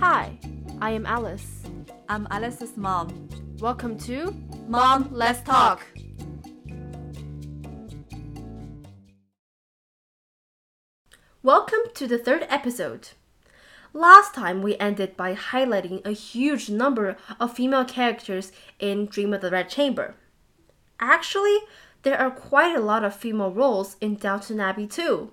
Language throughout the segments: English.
Hi, I am Alice. I'm Alice's mom. Welcome to Mom, Let's Talk. Welcome to the third episode. Last time we ended by highlighting a huge number of female characters in Dream of the Red Chamber. Actually, there are quite a lot of female roles in Downton Abbey too.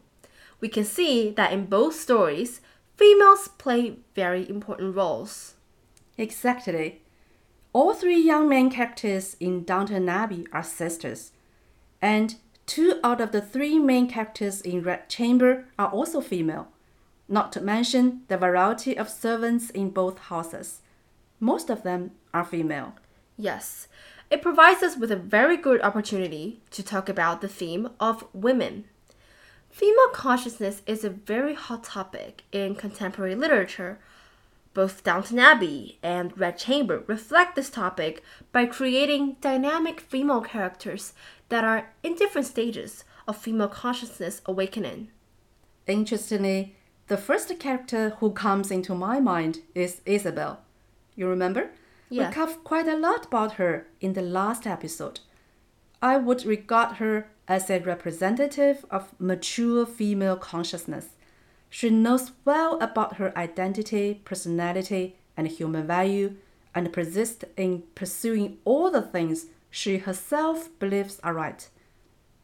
We can see that in both stories, females play very important roles. Exactly. All three young main characters in Downton Abbey are sisters, and two out of the three main characters in Red Chamber are also female, not to mention the variety of servants in both houses. Most of them are female. Yes, it provides us with a very good opportunity to talk about the theme of women. Female consciousness is a very hot topic in contemporary literature. Both Downton Abbey and Red Chamber reflect this topic by creating dynamic female characters that are in different stages of female consciousness awakening. Interestingly, the first character who comes into my mind is Isobel. You remember? Yeah. We covered quite a lot about her in the last episode. I would regard her as a representative of mature female consciousness. She knows well about her identity, personality, and human value, and persists in pursuing all the things she herself believes are right.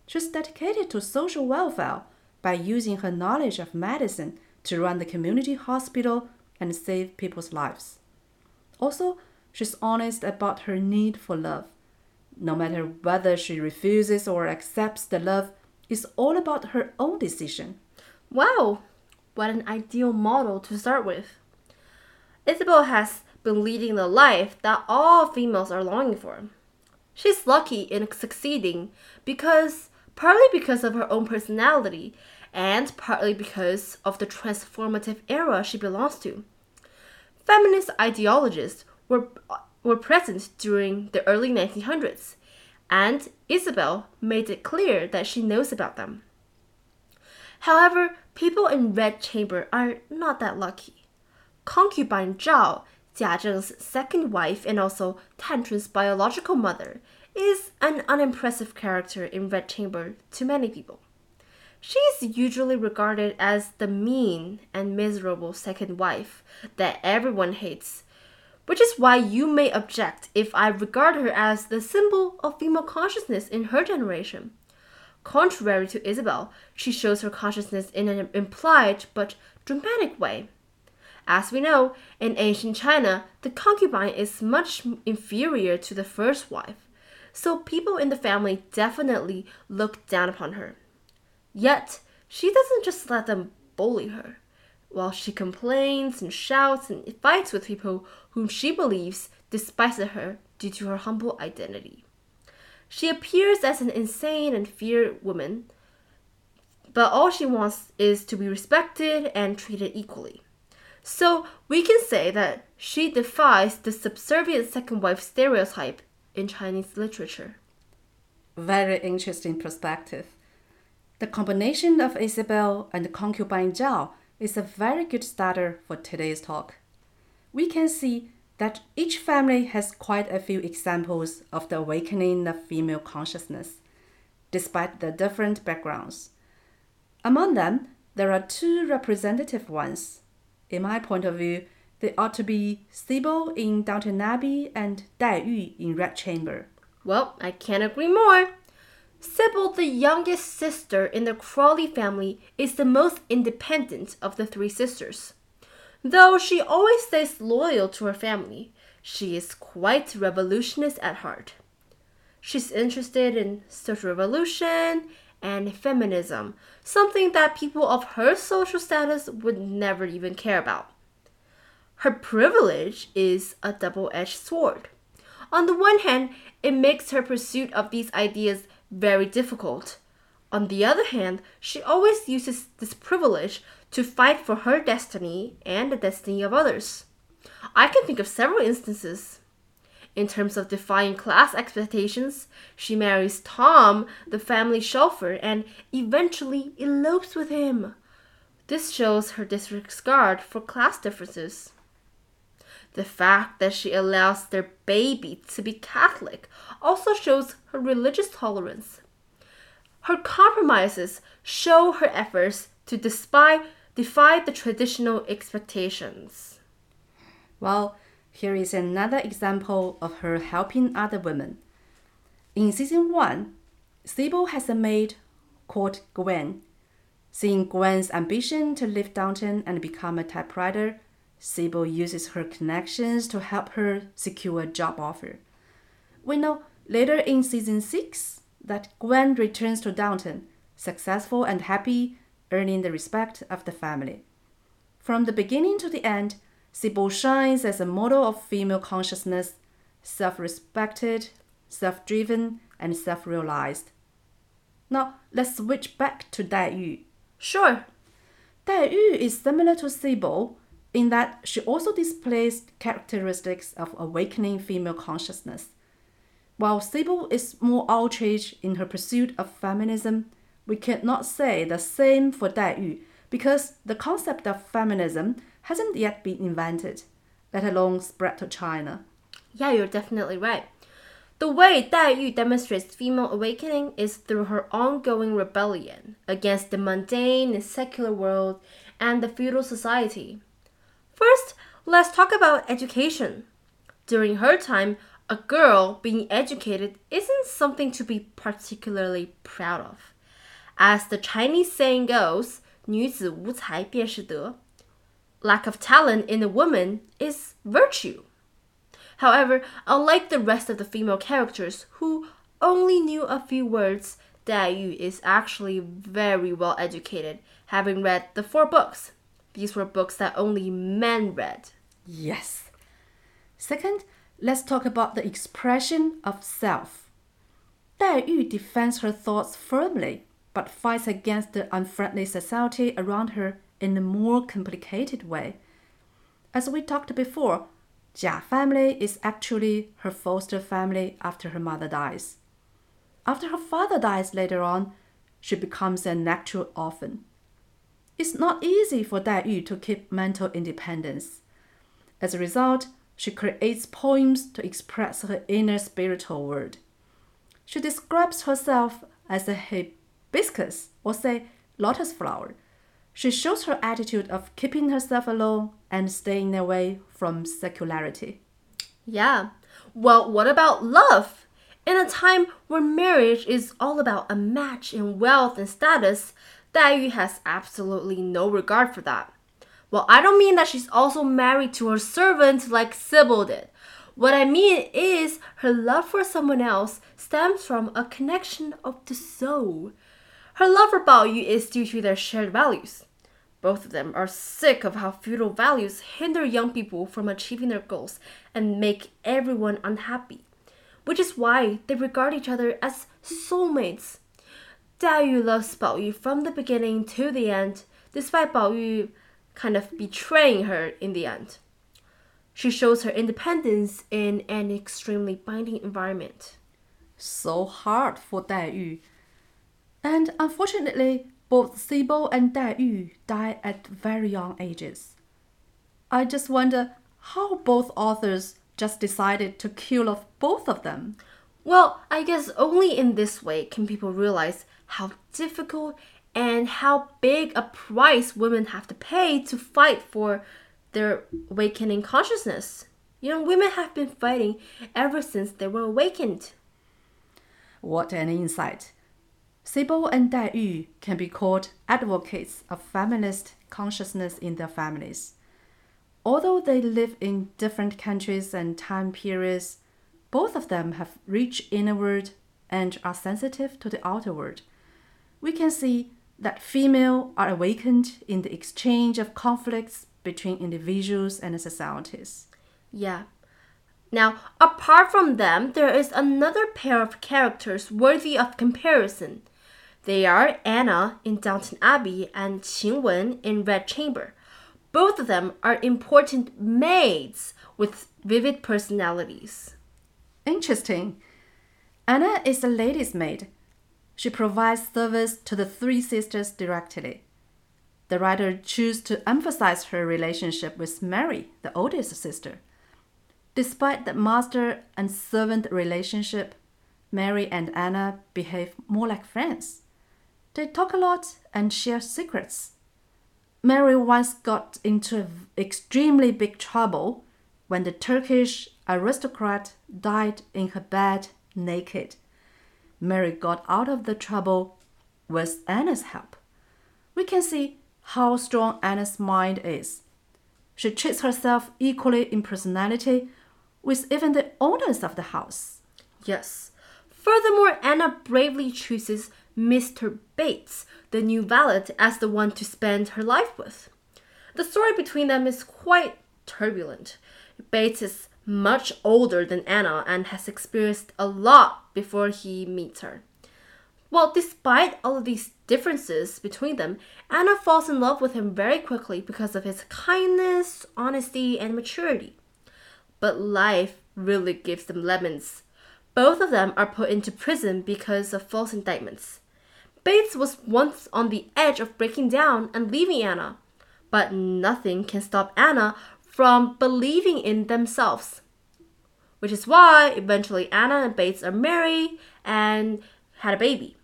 She's dedicated to social welfare by using her knowledge of medicine to run the community hospital and save people's lives. Also, she's honest about her need for love. No matter whether she refuses or accepts the love, it's all about her own decision. Wow, what an ideal model to start with. Isobel has been leading the life that all females are longing for. She's lucky in succeeding because partly because of her own personality and partly because of the transformative era she belongs to. Feminist ideologists were, were present during the early 1900s, and Isobel made it clear that she knows about them. However, people in Red Chamber are not that lucky. Concubine Zhao, Jia Zheng's second wife and also Tan Chun's biological mother, is an unimpressive character in Red Chamber to many people. She is usually regarded as the mean and miserable second wife that everyone hates, which is why you may object if I regard her as the symbol of female consciousness in her generation. Contrary to Isobel, she shows her consciousness in an implied but dramatic way. As we know, in ancient China, the concubine is much inferior to the first wife, so people in the family definitely look down upon her. Yet, she doesn't just let them bully her. While she complains and shouts and fights with people whom she believes despises her due to her humble identity. She appears as an insane and feared woman, but all she wants is to be respected and treated equally. So we can say that she defies the subservient second wife stereotype in Chinese literature. Very interesting perspective. The combination of Isobel and concubine Zhao is a very good starter for today's talk. We can see that each family has quite a few examples of the awakening of female consciousness, despite the different backgrounds. Among them, there are two representative ones. In my point of view, they ought to be Sybil in Downton Abbey and Dai Yu in Red Chamber. Well, I can't agree more. Sybil, the youngest sister in the Crawley family, is the most independent of the three sisters. Though she always stays loyal to her family, she is quite revolutionist at heart. She's interested in social revolution and feminism, something that people of her social status would never even care about. Her privilege is a double edged sword. On the one hand, it makes her pursuit of these ideas very difficult. On the other hand, she always uses this privilege to fight for her destiny and the destiny of others. I can think of several instances. In terms of defying class expectations, she marries Tom, the family chauffeur, and eventually elopes with him. This shows her disregard for class differences. The fact that she allows their baby to be Catholic also shows her religious tolerance. Her compromises show her efforts to defy, the traditional expectations. Well, here is another example of her helping other women. In season 1, Sybil has a maid called Gwen. Seeing Gwen's ambition to leave Downton and become a typewriter, Sybil uses her connections to help her secure a job offer. We know later in season 6 that Gwen returns to Downton, successful and happy, earning the respect of the family. From the beginning to the end, Sybil shines as a model of female consciousness, self respected, self driven, and self realized. Now, let's switch back to Dai Yu. Sure, Dai Yu is similar to Sybil in that she also displays characteristics of awakening female consciousness. While Sybil is more outraged in her pursuit of feminism, we cannot say the same for Dai Yu because the concept of feminism hasn't yet been invented, let alone spread to China. yeah, you're definitely right. The way Dai Yu demonstrates female awakening is through her ongoing rebellion against the mundane and secular world and the feudal society. First, let's talk about education. During her time, a girl being educated isn't something to be particularly proud of. As the Chinese saying goes, 女子无才便是德. Lack of talent in a woman is virtue. However, unlike the rest of the female characters who only knew a few words, Dai Yu is actually very well educated, having read the four books. these were books that only men read. Yes. Second, let's talk about the expression of self. Dai Yu defends her thoughts firmly, but fights against the unfriendly society around her in a more complicated way. As we talked before, Jia family is actually her foster family after her mother dies. After her father dies later on, she becomes a natural orphan. It's not easy for Dai Yu to keep mental independence. As a result, she creates poems to express her inner spiritual world. She describes herself as a hibiscus, or say lotus flower. She shows her attitude of keeping herself alone and staying away from secularity. Yeah. Well, what about love? In a time where marriage is all about a match in wealth and status, Dai Yu has absolutely no regard for that. Well, I don't mean that she's also married to her servant like Sybil did. What I mean is her love for someone else stems from a connection of the soul. Her love for Bao Yu is due to their shared values. Both of them are sick of how feudal values hinder young people from achieving their goals and make everyone unhappy, which is why they regard each other as soulmates. Dai Yu loves Bao Yu from the beginning to the end, despite Bao Yu kind of betraying her in the end. She shows her independence in an extremely binding environment. So hard for Dai Yu. And unfortunately, both Sybil and Dai Yu die at very young ages. I just wonder how both authors just decided to kill off both of them. Well, I guess only in this way can people realize how difficult and how big a price women have to pay to fight for their awakening consciousness. You know, women have been fighting ever since they were awakened. What an insight! Sybil and Dai Yu can be called advocates of feminist consciousness in their families. Although they live in different countries and time periods, both of them have reached inward and are sensitive to the outer world. We can see that female are awakened in the exchange of conflicts between individuals and societies. Yeah. Now, apart from them, there is another pair of characters worthy of comparison. They are Anna in Downton Abbey and Qing Wen in Red Chamber. Both of them are important maids with vivid personalities. Interesting. Anna is a lady's maid. She provides service to the three sisters directly. The writer chose to emphasize her relationship with Mary, the oldest sister. Despite the master and servant relationship, Mary and Anna behave more like friends. They talk a lot and share secrets. Mary once got into extremely big trouble when the Turkish aristocrat died in her bed naked. Mary got out of the trouble with Anna's help. We can see how strong Anna's mind is. She treats herself equally in personality with even the owners of the house. Yes. Furthermore, Anna bravely chooses Mr. Bates, the new valet, as the one to spend her life with. The story between them is quite turbulent. Bates is much older than Anna and has experienced a lot before he meets her. Well, despite all of these differences between them, Anna falls in love with him very quickly because of his kindness, honesty, and maturity. But life really gives them lemons. Both of them are put into prison because of false indictments. Bates was once on the edge of breaking down and leaving Anna, but nothing can stop Anna from believing in themselves. Which is why eventually Anna and Bates are married and had a baby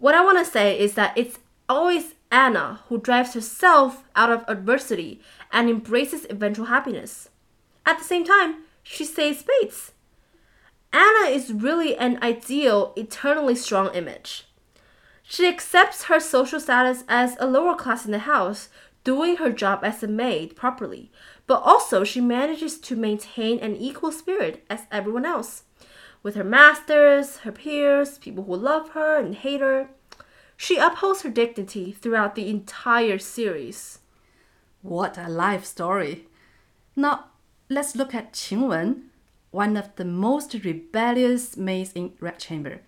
what I want to say is that it's always Anna who drives herself out of adversity and embraces eventual happiness. At the same time, she saves Bates. Anna is really an ideal, eternally strong image. She accepts her social status as a lower class in the house, doing her job as a maid properly, but also she manages to maintain an equal spirit as everyone else with her masters, her peers, people who love her and hate her. She upholds her dignity throughout the entire series. What a life story! Now, let's look at Qing Wen, one of the most rebellious maids in Red Chamber.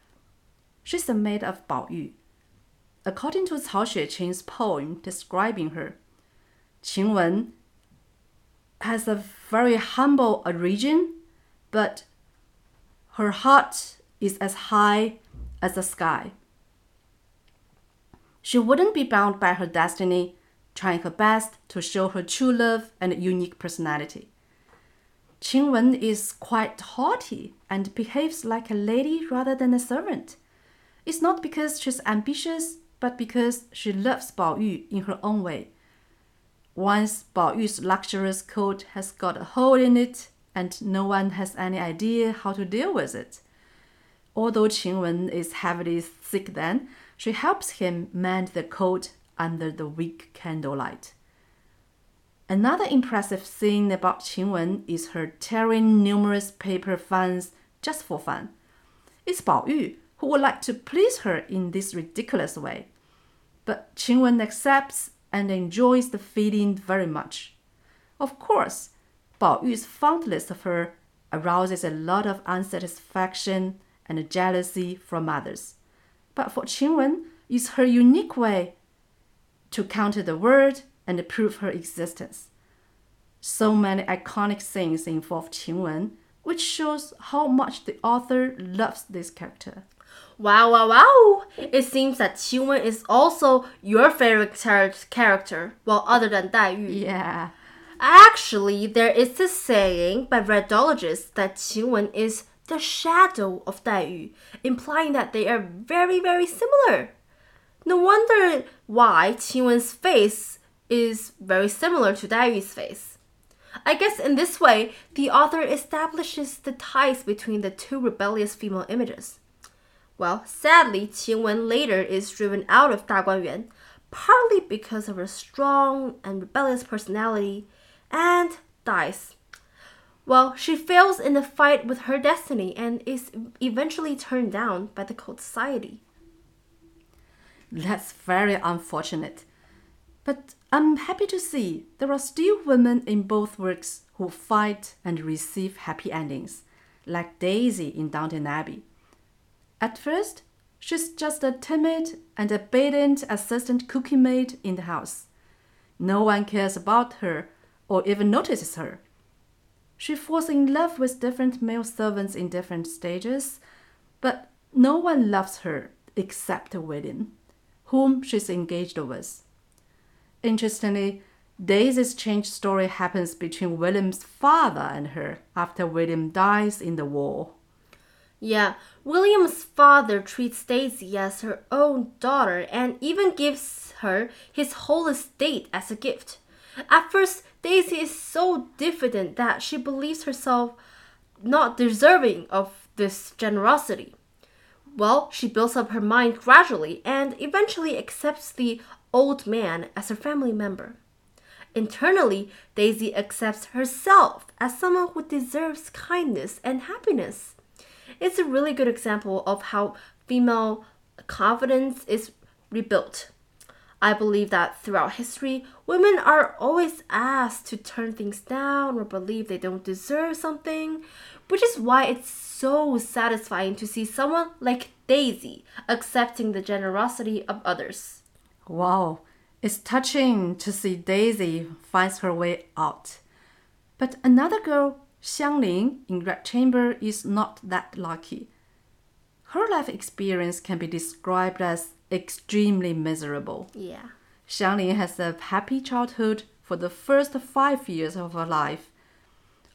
She's the maid of Bao Yu. According to Cao Xueqin's poem describing her, Qing Wen has a very humble origin, but her heart is as high as the sky. She wouldn't be bound by her destiny, trying her best to show her true love and unique personality. Qing Wen is quite haughty and behaves like a lady rather than a servant. It's not because she's ambitious, but because she loves Bao Yu in her own way. Once Bao Yu's luxurious coat has got a hole in it, and no one has any idea how to deal with it. Although Qing Wen is heavily sick then, she helps him mend the coat under the weak candlelight. Another impressive thing about Qing Wen is her tearing numerous paper fans just for fun. It's Bao Yu who would like to please her in this ridiculous way. But Qing Wen accepts and enjoys the feeling very much. Of course, Bao Yu's fondness of her arouses a lot of unsatisfaction and jealousy from others. But for Qing Wen, it's her unique way to counter the world and prove her existence. So many iconic scenes involve Qing Wen, which shows how much the author loves this character. Wow, wow, wow! It seems that Qing Wen is also your favorite character, well, other than Dai Yu. Yeah. Actually, there is a saying by Redologists that Qing Wen is the shadow of Dai Yu, implying that they are very, very similar. No wonder why Qing Wen's face is very similar to Dai Yu's face. I guess in this way, the author establishes the ties between the two rebellious female images. Well, sadly, Qing Wen later is driven out of Daguanyuan, partly because of her strong and rebellious personality and dies. Well, she fails in the fight with her destiny and is eventually turned down by the cold society. That's very unfortunate. But I'm happy to see there are still women in both works who fight and receive happy endings, like Daisy in Downton Abbey. At first, she's just a timid and obedient assistant cooking maid in the house. No one cares about her or even notices her. She falls in love with different male servants in different stages, but no one loves her except William, whom she's engaged with. Interestingly, Daisy's change story happens between William's father and her after William dies in the war. Yeah, William's father treats Daisy as her own daughter and even gives her his whole estate as a gift. At first, Daisy is so diffident that she believes herself not deserving of this generosity. Well, she builds up her mind gradually and eventually accepts the old man as her family member. Internally, Daisy accepts herself as someone who deserves kindness and happiness. It's a really good example of how female confidence is rebuilt. I believe that throughout history, women are always asked to turn things down or believe they don't deserve something, which is why it's so satisfying to see someone like Daisy accepting the generosity of others. Wow, it's touching to see Daisy finds her way out. But another girl, Xiangling, in Red Chamber is not that lucky. Her life experience can be described as extremely miserable. Yeah. Xiangling has a happy childhood for the first five years of her life.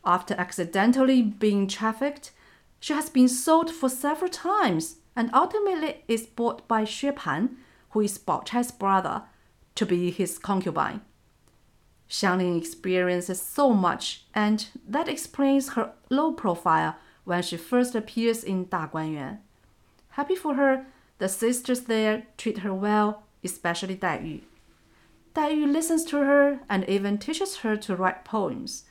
After accidentally being trafficked, she has been sold for several times and ultimately is bought by Xue Pan, who is Bao Chai's brother, to be his concubine. Xiangling experiences so much, and that explains her low profile when she first appears in Da Guanyuan. Happy for her, the sisters there treat her well, especially Dai Yu. Dai Yu listens to her and even teaches her to write poems.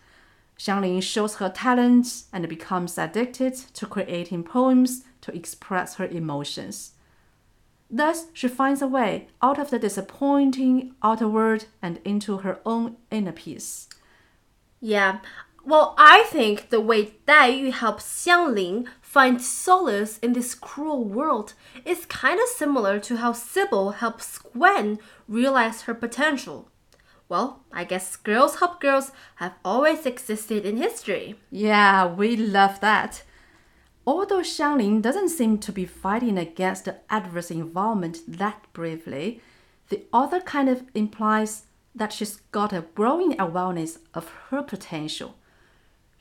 Xiangling shows her talents and becomes addicted to creating poems to express her emotions. Thus, she finds a way out of the disappointing outer world and into her own inner peace. Yeah. Well, I think the way Dai Yu helps Xiangling find solace in this cruel world is kind of similar to how Sybil helps Gwen realize her potential. Well, I guess girls help girls have always existed in history. Yeah, we love that. Although Xiangling doesn't seem to be fighting against the adverse environment that bravely, the author kind of implies that she's got a growing awareness of her potential.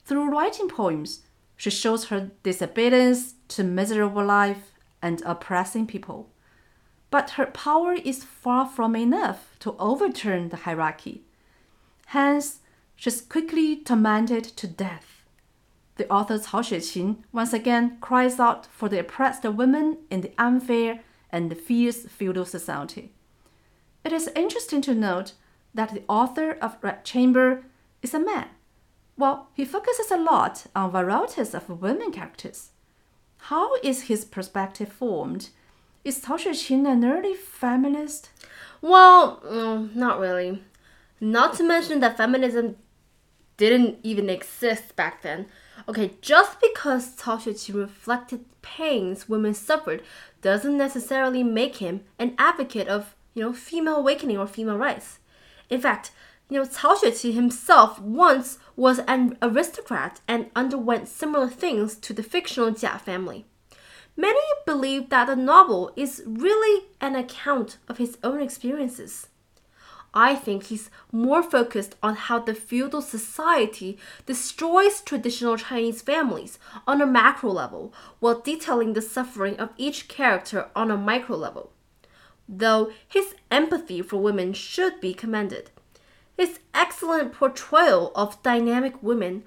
Through writing poems, she shows her disobedience to miserable life and oppressing people. But her power is far from enough to overturn the hierarchy. Hence, she's quickly tormented to death. The author Cao Xueqin once again cries out for the oppressed women in the unfair and fierce feudal society. It is interesting to note that the author of Red Chamber is a man, while he focuses a lot on varieties of women characters. How is his perspective formed? Is Cao Xueqin an early feminist? Well, mm, not really. Not to mention that feminism didn't even exist back then. Okay, just because Cao Xueqin reflected pains women suffered doesn't necessarily make him an advocate of, you know, female awakening or female rights. In fact, you know, Cao Xueqin himself once was an aristocrat and underwent similar things to the fictional Jia family. Many believe that the novel is really an account of his own experiences. I think he's more focused on how the feudal society destroys traditional Chinese families on a macro level, while detailing the suffering of each character on a micro level. Though his empathy for women should be commended. His excellent portrayal of dynamic women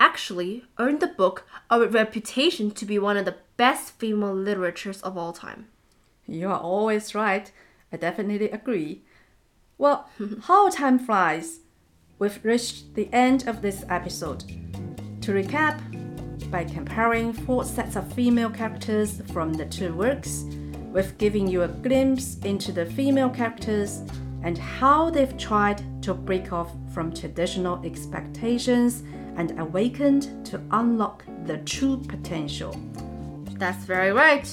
actually earned the book a reputation to be one of the best female literatures of all time. You are always right. I definitely agree. Well, how time flies. We've reached the end of this episode. To recap, by comparing four sets of female characters from the two works, we've given you a glimpse into the female characters and how they've tried to break off from traditional expectations and awakened to unlock the true potential. That's very right.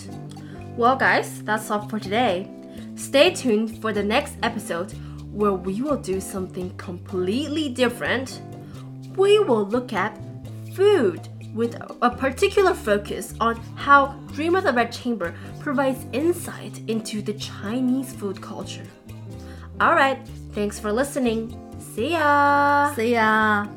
Well, guys, that's all for today. Stay tuned for the next episode where we will do something completely different. We will look at food with a particular focus on how Dream of the Red Chamber provides insight into the Chinese food culture. Alright, thanks for listening. See ya! See ya!